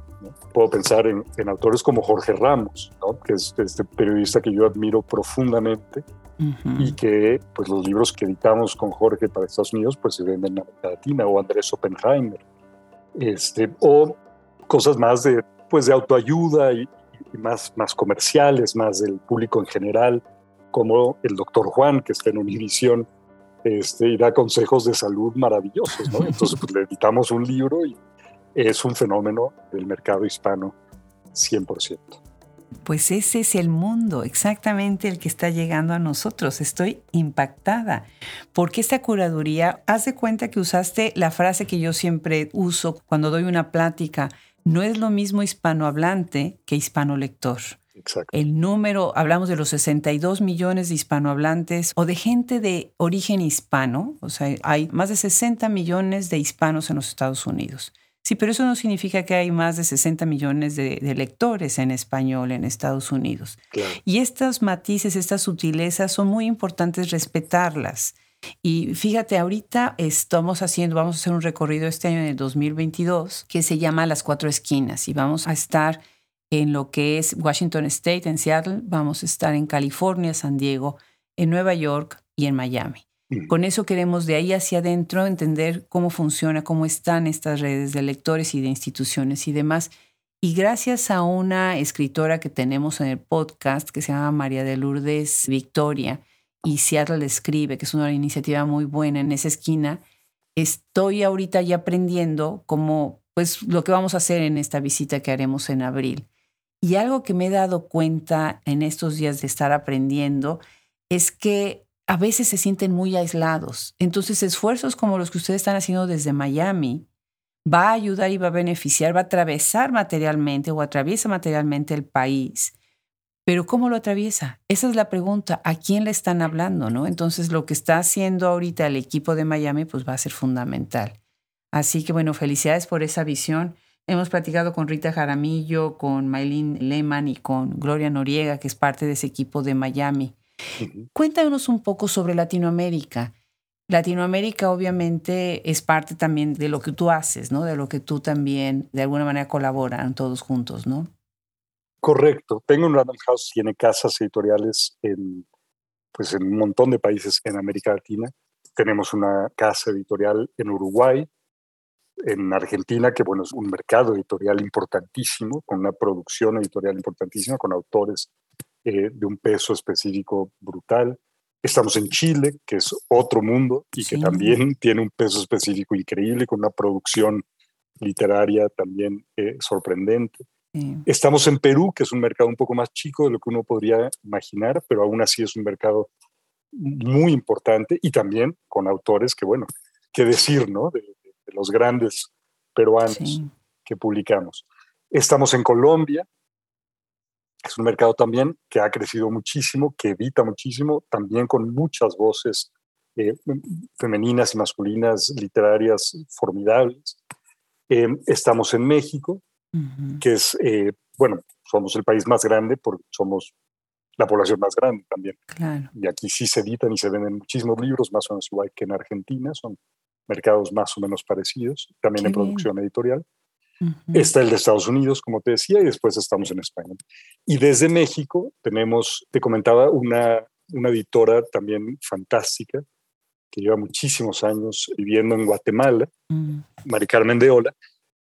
[SPEAKER 2] Puedo pensar en, autores como Jorge Ramos, que es este periodista que yo admiro profundamente y que pues los libros que editamos con Jorge para Estados Unidos pues se venden en América Latina o Andrés Oppenheimer este, o cosas más de pues de autoayuda y, más, más comerciales, más del público en general, como el doctor Juan, que está en Univisión este, y da consejos de salud maravillosos. ¿no? Entonces, pues, le editamos un libro y es un fenómeno del mercado hispano 100%.
[SPEAKER 1] Pues ese es el mundo, exactamente el que está llegando a nosotros. Estoy impactada. Porque esta curaduría, haz de cuenta que usaste la frase que yo siempre uso cuando doy una plática, no es lo mismo hispanohablante que hispanolector.
[SPEAKER 2] Exacto.
[SPEAKER 1] El número, hablamos de los 62 millones de hispanohablantes o de gente de origen hispano, o sea, hay más de 60 millones de hispanos en los Estados Unidos. Sí, pero eso no significa que hay más de 60 millones de, lectores en español en Estados Unidos. Y estos matices, estas sutilezas son muy importantes respetarlas. Y fíjate, ahorita estamos haciendo, vamos a hacer un recorrido este año en el 2022 que se llama Las Cuatro Esquinas y vamos a estar en lo que es Washington State, en Seattle, vamos a estar en California, San Diego, en Nueva York y en Miami. Con eso queremos de ahí hacia adentro entender cómo funciona, cómo están estas redes de lectores y de instituciones y demás. Y gracias a una escritora que tenemos en el podcast que se llama María de Lourdes Victoria y Seattle Escribe, que es una iniciativa muy buena en esa esquina, estoy ahorita ya aprendiendo cómo, pues lo que vamos a hacer en esta visita que haremos en abril. Y algo que me he dado cuenta en estos días de estar aprendiendo es que a veces se sienten muy aislados. Entonces, esfuerzos como los que ustedes están haciendo desde Miami va a ayudar y va a beneficiar, va a atravesar materialmente o atraviesa materialmente el país. Pero ¿cómo lo atraviesa? Esa es la pregunta. ¿A quién le están hablando? ¿no? Entonces, lo que está haciendo ahorita el equipo de Miami pues va a ser fundamental. Así que bueno, felicidades por esa visión. Hemos platicado con Rita Jaramillo, con Maylin Lehman y con Gloria Noriega, que es parte de ese equipo de Miami. Cuéntanos un poco sobre Latinoamérica. Latinoamérica obviamente es parte también de lo que tú haces, ¿no? De lo que tú también de alguna manera colaboran todos juntos, ¿no?
[SPEAKER 2] Correcto. Tengo un Random House, tiene casas editoriales en, pues en un montón de países en América Latina. Tenemos una casa editorial en Uruguay, en Argentina, que bueno, es un mercado editorial importantísimo, con una producción editorial importantísima, con autores eh, de un peso específico brutal. Estamos en Chile, que es otro mundo y que también tiene un peso específico increíble, con una producción literaria también eh, sorprendente. Estamos en Perú, que es un mercado un poco más chico de lo que uno podría imaginar, pero aún así es un mercado muy importante y también con autores que, bueno, qué decir, ¿no? De, los grandes peruanos que publicamos. Estamos en Colombia, es un mercado también que ha crecido muchísimo, que evita muchísimo, también con muchas voces eh, femeninas y masculinas literarias formidables. Eh, estamos en México, que es, eh, bueno, somos el país más grande porque somos la población más grande también. Y aquí sí se editan y se venden muchísimos libros, más o menos igual que en Argentina, son mercados más o menos parecidos, también en producción editorial. Está el de Estados Unidos, como te decía, y después estamos en España. Y desde México tenemos, te comentaba, una, una editora también fantástica, que lleva muchísimos años viviendo en Guatemala, mm. Mari Carmen de Ola,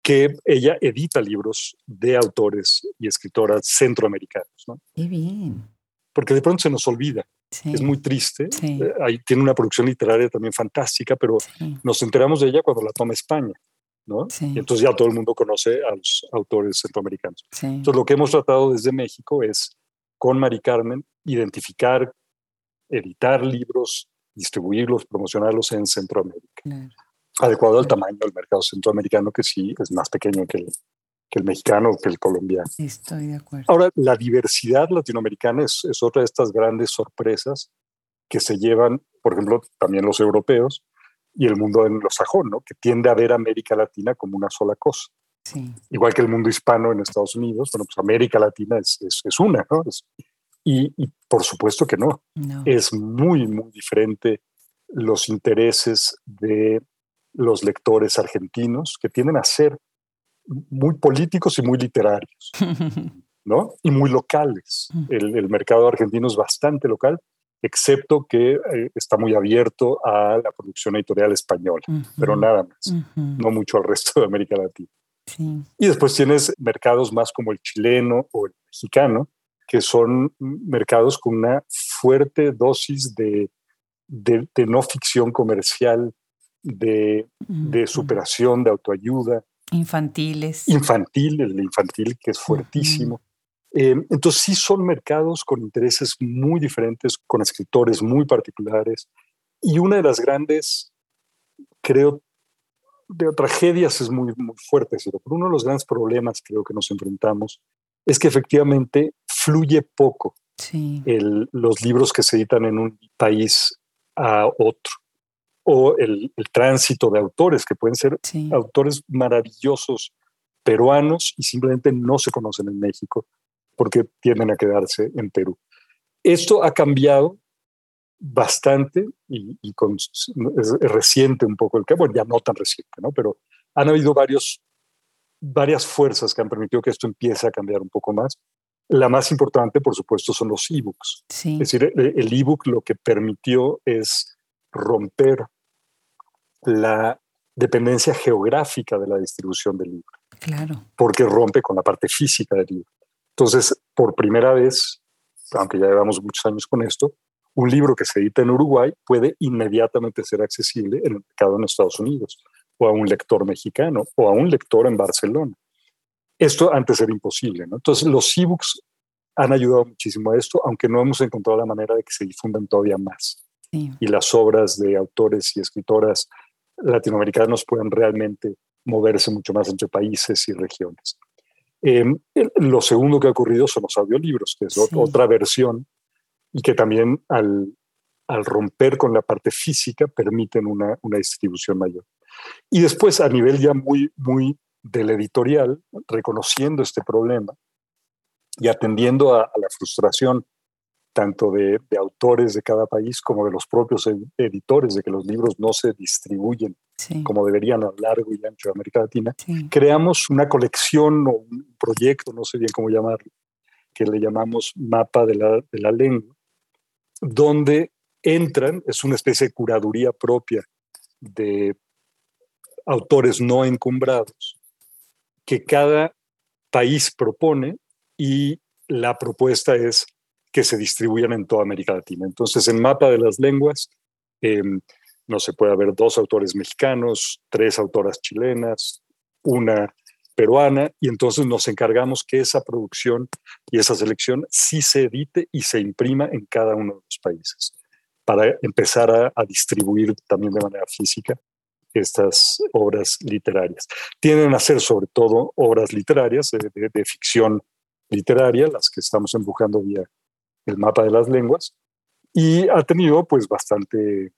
[SPEAKER 2] que ella edita libros de autores y escritoras centroamericanos. ¿no?
[SPEAKER 1] Qué bien.
[SPEAKER 2] Porque de pronto se nos olvida. Es muy triste. Eh, ahí tiene una producción literaria también fantástica, pero nos enteramos de ella cuando la toma España. Y entonces ya todo el mundo conoce a los autores centroamericanos. Entonces lo que hemos tratado desde México es, con Mari Carmen, identificar, editar libros, distribuirlos, promocionarlos en Centroamérica. Adecuado al tamaño del mercado centroamericano, que sí es más pequeño que el, que el mexicano, que el colombiano.
[SPEAKER 1] Estoy de acuerdo.
[SPEAKER 2] Ahora, la diversidad latinoamericana es, es otra de estas grandes sorpresas que se llevan, por ejemplo, también los europeos, y el mundo anglosajón, ¿no? que tiende a ver América Latina como una sola cosa. Igual que el mundo hispano en Estados Unidos, bueno, pues América Latina es, es, una, ¿no? y, y, por supuesto que no. Es muy, muy diferente los intereses de los lectores argentinos, que tienden a ser muy políticos y muy literarios, ¿no? Y muy locales. El, mercado argentino es bastante local, excepto que eh, está muy abierto a la producción editorial española, pero nada más, no mucho al resto de América Latina. Y después tienes mercados más como el chileno o el mexicano, que son mercados con una fuerte dosis de, de, no ficción comercial, de, de, superación, de autoayuda.
[SPEAKER 1] Infantiles.
[SPEAKER 2] Infantil, el infantil que es fuertísimo. Eh, entonces sí son mercados con intereses muy diferentes, con escritores muy particulares. Y una de las grandes, creo, de tragedias es muy, muy fuerte, pero uno de los grandes problemas creo que nos enfrentamos es que efectivamente fluye poco los libros que se editan en un país a otro o el, tránsito de autores, que pueden ser autores maravillosos peruanos y simplemente no se conocen en México porque tienden a quedarse en Perú. Esto ha cambiado bastante y, es, reciente un poco el que, bueno, ya no tan reciente, ¿no? Pero han habido varios, varias fuerzas que han permitido que esto empiece a cambiar un poco más. La más importante, por supuesto, son los ebooks. Es decir, el ebook lo que permitió es romper la dependencia geográfica de la distribución del libro.
[SPEAKER 1] Claro.
[SPEAKER 2] Porque rompe con la parte física del libro. Entonces, por primera vez, aunque ya llevamos muchos años con esto, un libro que se edita en Uruguay puede inmediatamente ser accesible en el mercado en Estados Unidos, o a un lector mexicano, o a un lector en Barcelona. Esto antes era imposible. ¿no? Entonces, los ebooks han ayudado muchísimo a esto, aunque no hemos encontrado la manera de que se difundan todavía más. Y las obras de autores y escritoras latinoamericanos puedan realmente moverse mucho más entre países y regiones. Em, lo segundo que ha ocurrido son los audiolibros, que es otra versión y que también al, al, romper con la parte física permiten una, una, distribución mayor. Y después, a nivel ya muy, muy del editorial, reconociendo este problema y atendiendo a la frustración tanto de, autores de cada país como de los propios editores, de que los libros no se distribuyen como deberían a lo largo y ancho de América Latina, creamos una colección o un proyecto, no sé bien cómo llamarlo, que le llamamos Mapa de la, de la Lengua, donde entran, es una especie de curaduría propia de autores no encumbrados, que cada país propone y la propuesta es que se distribuyan en toda América Latina. Entonces, en Mapa de las Lenguas, em, no se puede haber dos autores mexicanos, tres autoras chilenas, una peruana, y entonces nos encargamos que esa producción y esa selección sí se edite y se imprima en cada uno de los países, para empezar a, distribuir también de manera física estas obras literarias. Tienen a ser sobre todo obras literarias de, de ficción literaria, las que estamos empujando vía el mapa de las lenguas, y ha tenido pues bastante,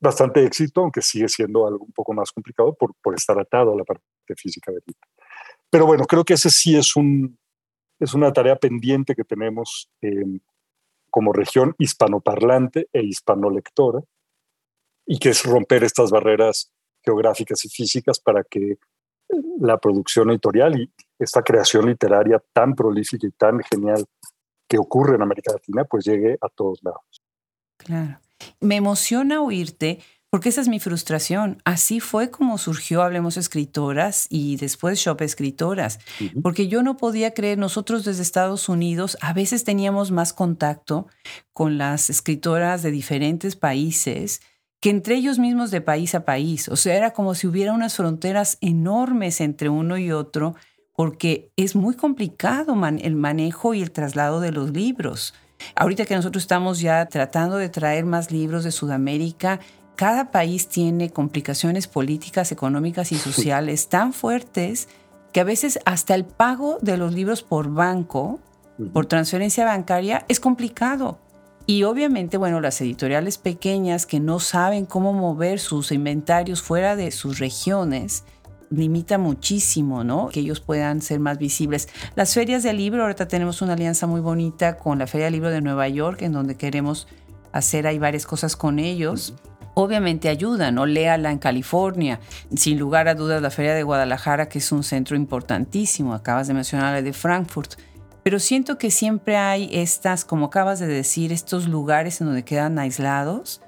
[SPEAKER 2] bastante éxito, aunque sigue siendo algo un poco más complicado por, por estar atado a la parte física del libro. Pero bueno, creo que ese sí es, un, es una tarea pendiente que tenemos como región hispanoparlante e hispanolectora, y que es romper estas barreras geográficas y físicas para que la producción editorial y esta creación literaria tan prolífica y tan genial que ocurre en América Latina, pues llegue a todos lados.
[SPEAKER 1] Claro. Me emociona oírte porque esa es mi frustración. Así fue como surgió Hablemos Escritoras y después Shop Escritoras, porque yo no podía creer, nosotros desde Estados Unidos a veces teníamos más contacto con las escritoras de diferentes países que entre ellos mismos de país a país. O sea, era como si hubiera unas fronteras enormes entre uno y otro porque es muy complicado el manejo y el traslado de los libros. Ahorita que nosotros estamos ya tratando de traer más libros de Sudamérica, cada país tiene complicaciones políticas, económicas y sociales tan fuertes que a veces hasta el pago de los libros por banco, por transferencia bancaria, es complicado. Y obviamente, bueno, las editoriales pequeñas que no saben cómo mover sus inventarios fuera de sus regiones, limita muchísimo, ¿no? Que ellos puedan ser más visibles. Las ferias de libro, ahorita tenemos una alianza muy bonita con la Feria del Libro de Nueva York, en donde queremos hacer ahí varias cosas con ellos. obviamente ayuda, ¿no? Léala en California. Sin lugar a dudas, la Feria de Guadalajara, que es un centro importantísimo, acabas de mencionar la de Frankfurt. Pero siento que siempre hay estas, como acabas de decir, estos lugares en donde quedan aislados.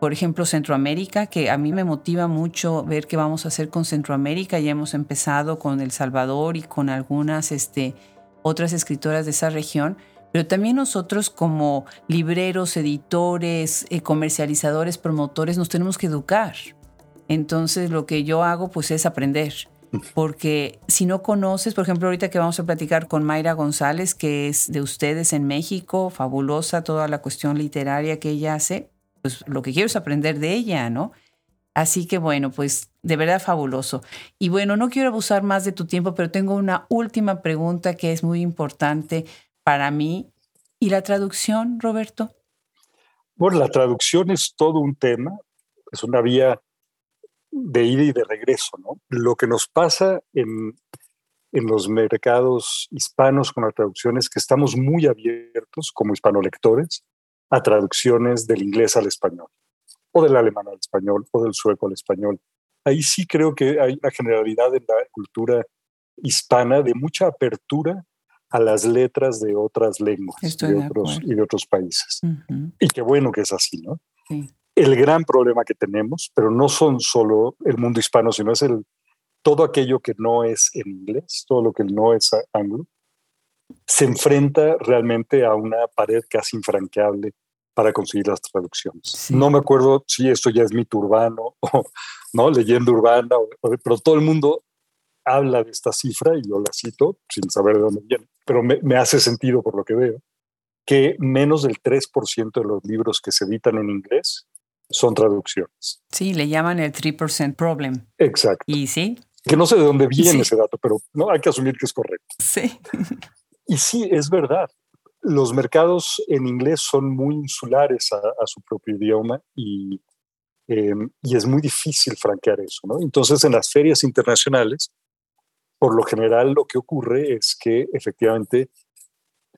[SPEAKER 1] Por ejemplo, Centroamérica, que a mí me motiva mucho ver qué vamos a hacer con Centroamérica. Ya hemos empezado con El Salvador y con algunas este, otras escritoras de esa región pero también nosotros como libreros, editores, eh, comercializadores, promotores, nos tenemos que educar. Entonces lo que yo hago pues es aprender. Porque si no conoces, por ejemplo, ahorita que vamos a platicar con Mayra González, que es de ustedes en México, fabulosa toda la cuestión literaria que ella hace, pues lo que quiero es aprender de ella, ¿no? Así que bueno, pues de verdad fabuloso. Y bueno, no quiero abusar más de tu tiempo, pero tengo una última pregunta que es muy importante para mí. ¿Y la traducción, Roberto?
[SPEAKER 2] Bueno, la traducción es todo un tema, es una vía de ida y de regreso, ¿no? Lo que nos pasa en, en los mercados hispanos con la traducción es que estamos muy abiertos como hispanolectores a traducciones del inglés al español, o del alemán al español, o del sueco al español. Ahí sí creo que hay una generalidad en la cultura hispana de mucha apertura a las letras de otras lenguas de, otros, y de otros países. Y qué bueno que es así, ¿no? El gran problema que tenemos, pero no son solo el mundo hispano, sino es el, todo aquello que no es en inglés, todo lo que no es anglo, se enfrenta realmente a una pared casi infranqueable para conseguir las traducciones. No me acuerdo si esto ya es mito urbano o no leyenda urbana, pero todo el mundo habla de esta cifra, y yo la cito sin saber de dónde viene, pero me, hace sentido por lo que veo, que menos del 3% de los libros que se editan en inglés son traducciones.
[SPEAKER 1] Sí, le llaman el 3% problem.
[SPEAKER 2] Exacto.
[SPEAKER 1] Y sí.
[SPEAKER 2] Que no sé de dónde viene ese dato, pero no hay que asumir que es correcto.
[SPEAKER 1] Sí.
[SPEAKER 2] Y sí, es verdad. Los mercados en inglés son muy insulares a, su propio idioma y, em, y es muy difícil franquear eso. ¿no? Entonces, en las ferias internacionales, por lo general lo que ocurre es que efectivamente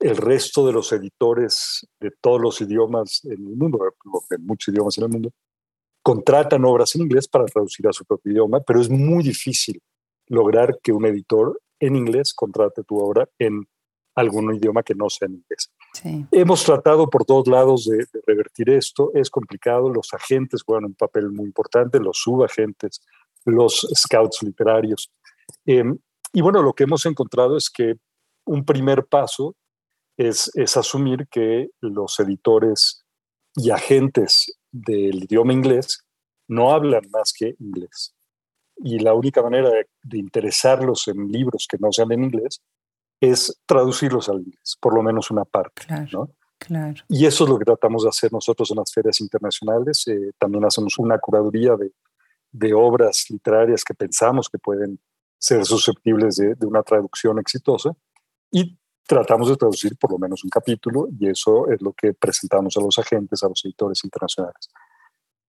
[SPEAKER 2] el resto de los editores de todos los idiomas en el mundo, de muchos idiomas en el mundo, contratan obras en inglés para traducir a su propio idioma, pero es muy difícil lograr que un editor en inglés contrate tu obra en algún idioma que no sea en inglés. Hemos tratado por todos lados de, revertir esto, es complicado, los agentes juegan un papel muy importante, los subagentes, los scouts literarios. Em, y bueno, lo que hemos encontrado es que un primer paso es, es asumir que los editores y agentes del idioma inglés no hablan más que inglés. Y la única manera de, interesarlos en libros que no sean en inglés es traducirlos al inglés, por lo menos una parte.
[SPEAKER 1] Claro, claro.
[SPEAKER 2] Y eso es lo que tratamos de hacer nosotros en las ferias internacionales. Eh, también hacemos una curaduría de, de obras literarias que pensamos que pueden ser susceptibles de, una traducción exitosa y tratamos de traducir por lo menos un capítulo y eso es lo que presentamos a los agentes, a los editores internacionales.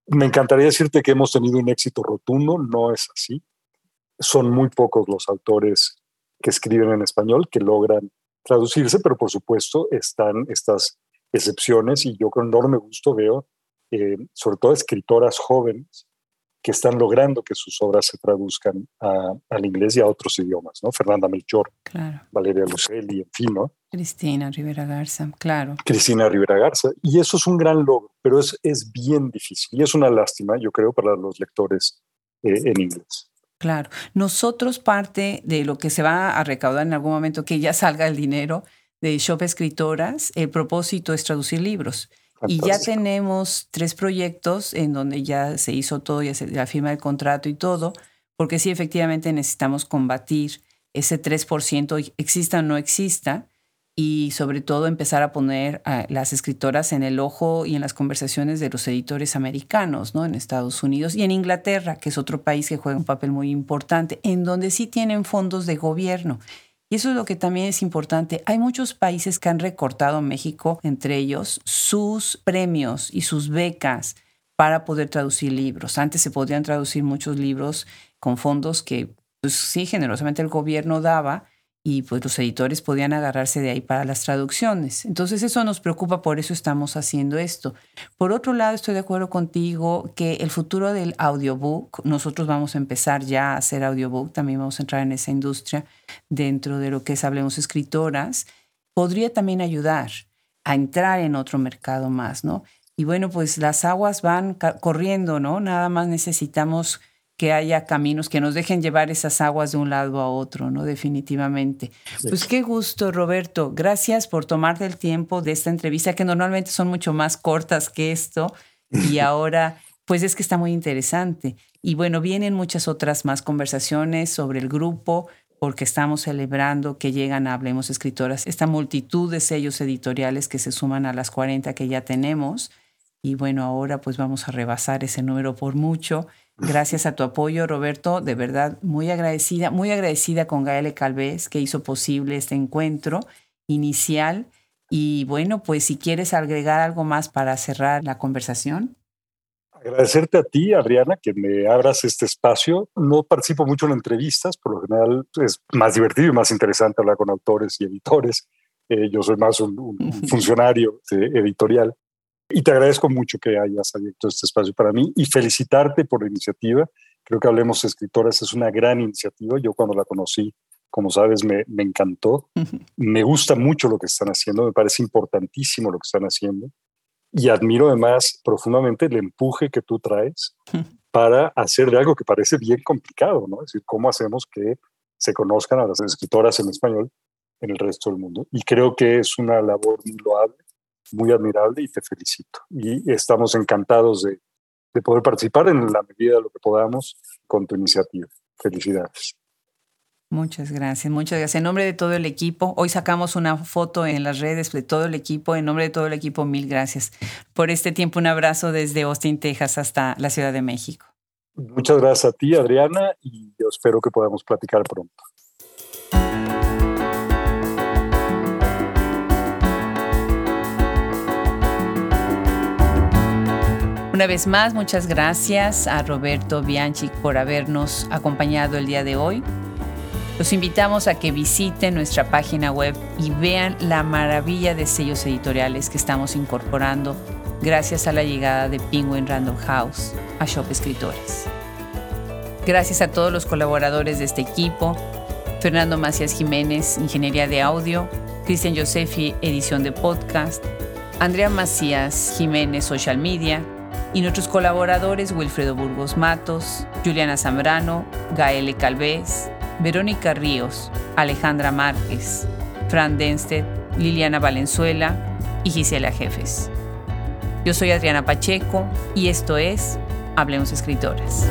[SPEAKER 2] Me encantaría decirte que hemos tenido un éxito rotundo, no es así. Son muy pocos los autores que escriben en español que logran traducirse, pero por supuesto están estas excepciones y yo con enorme gusto veo, eh, sobre todo escritoras jóvenes, que están logrando que sus obras se traduzcan al inglés y a otros idiomas, ¿no? Fernanda Melchor, Valeria Lucelli, en fin, ¿no?
[SPEAKER 1] Cristina Rivera Garza, claro.
[SPEAKER 2] Cristina Rivera Garza. Y eso es un gran logro, pero es, es bien difícil y es una lástima, yo creo, para los lectores eh, en inglés.
[SPEAKER 1] Claro. Nosotros parte de lo que se va a recaudar en algún momento, que ya salga el dinero de Shop Escritoras, el propósito es traducir libros. Y ya tenemos tres proyectos en donde ya se hizo todo, ya se la firma del contrato y todo, porque sí, efectivamente necesitamos combatir ese 3%, exista o no exista, y sobre todo empezar a poner a las escritoras en el ojo y en las conversaciones de los editores americanos, ¿no? En Estados Unidos y en Inglaterra, que es otro país que juega un papel muy importante, en donde sí tienen fondos de gobierno. Y eso es lo que también es importante. Hay muchos países que han recortado México, entre ellos, sus premios y sus becas para poder traducir libros. Antes se podían traducir muchos libros con fondos que, pues sí, generosamente el gobierno daba y pues los editores podían agarrarse de ahí para las traducciones. Entonces eso nos preocupa, por eso estamos haciendo esto. Por otro lado, estoy de acuerdo contigo que el futuro del audiobook, nosotros vamos a empezar ya a hacer audiobook, también vamos a entrar en esa industria dentro de lo que es Hablemos Escritoras, podría también ayudar a entrar en otro mercado más, ¿no? Y bueno, pues las aguas van corriendo, ¿no? Nada más necesitamos que haya caminos que nos dejen llevar esas aguas de un lado a otro, ¿no? Definitivamente. Pues qué gusto, Roberto. Gracias por tomarte el tiempo de esta entrevista, que normalmente son mucho más cortas que esto. Y ahora, pues es que está muy interesante. Y bueno, vienen muchas otras más conversaciones sobre el grupo, porque estamos celebrando que llegan a Hablemos Escritoras, esta multitud de sellos editoriales que se suman a las 40 que ya tenemos. Y bueno, ahora pues vamos a rebasar ese número por mucho. Gracias a tu apoyo, Roberto. De verdad, muy agradecida, muy agradecida con Gaele Calvez, que hizo posible este encuentro inicial. Y bueno, pues si quieres agregar algo más para cerrar la conversación.
[SPEAKER 2] Agradecerte a ti, Adriana, que me abras este espacio. No participo mucho en entrevistas, por lo general es más divertido y más interesante hablar con autores y editores. Eh, yo soy más un, funcionario editorial. Y te agradezco mucho que hayas abierto este espacio para mí y felicitarte por la iniciativa. Creo que Hablemos Escritoras es una gran iniciativa. Yo cuando la conocí, como sabes, me, me encantó. Me gusta mucho lo que están haciendo, me parece importantísimo lo que están haciendo. Y admiro además profundamente el empuje que tú traes para hacer de algo que parece bien complicado, ¿no? Es decir, cómo hacemos que se conozcan a las escritoras en español en el resto del mundo. Y creo que es una labor muy loable muy admirable y te felicito. Y estamos encantados de, de poder participar en la medida de lo que podamos con tu iniciativa. Felicidades.
[SPEAKER 1] Muchas gracias, muchas gracias. En nombre de todo el equipo, hoy sacamos una foto en las redes de todo el equipo. En nombre de todo el equipo, mil gracias por este tiempo. Un abrazo desde Austin, Texas, hasta la Ciudad de México.
[SPEAKER 2] Muchas gracias a ti, Adriana, y yo espero que podamos platicar pronto.
[SPEAKER 1] Una vez más, muchas gracias a Roberto Bianchi por habernos acompañado el día de hoy. Los invitamos a que visiten nuestra página web y vean la maravilla de sellos editoriales que estamos incorporando gracias a la llegada de Penguin Random House a Shop Escritores. Gracias a todos los colaboradores de este equipo, Fernando Macías Jiménez, Ingeniería de Audio, Cristian Josefi, Edición de Podcast, Andrea Macías Jiménez, Social Media, y nuestros colaboradores Wilfredo Burgos Matos, Juliana Zambrano, Gaele Calvez, Verónica Ríos, Alejandra Márquez, Fran Denstedt, Liliana Valenzuela y Gisela Jefes. Yo soy Adriana Pacheco y esto es Hablemos Escritoras.